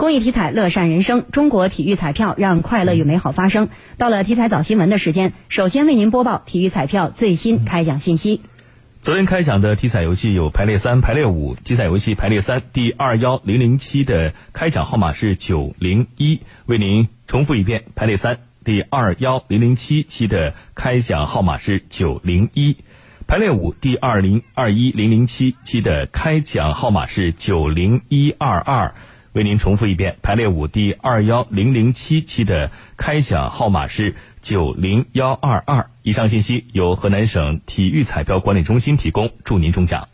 公益体彩，乐善人生。中国体育彩票让快乐与美好发生。到了体彩早新闻的时间，首先为您播报体育彩票最新开奖信息。昨天开奖的体彩游戏有排列三、排列五。体彩游戏排列三第二幺零零七的开奖号码是九零一。为您重复一遍，排列三第二幺零零七期的开奖号码是九零一。排列五第二零二一零零七期的开奖号码是九零一二二，为您重复一遍。排列五第二幺零零七期的开奖号码是九零幺二二。以上信息由河南省体育彩票管理中心提供，祝您中奖。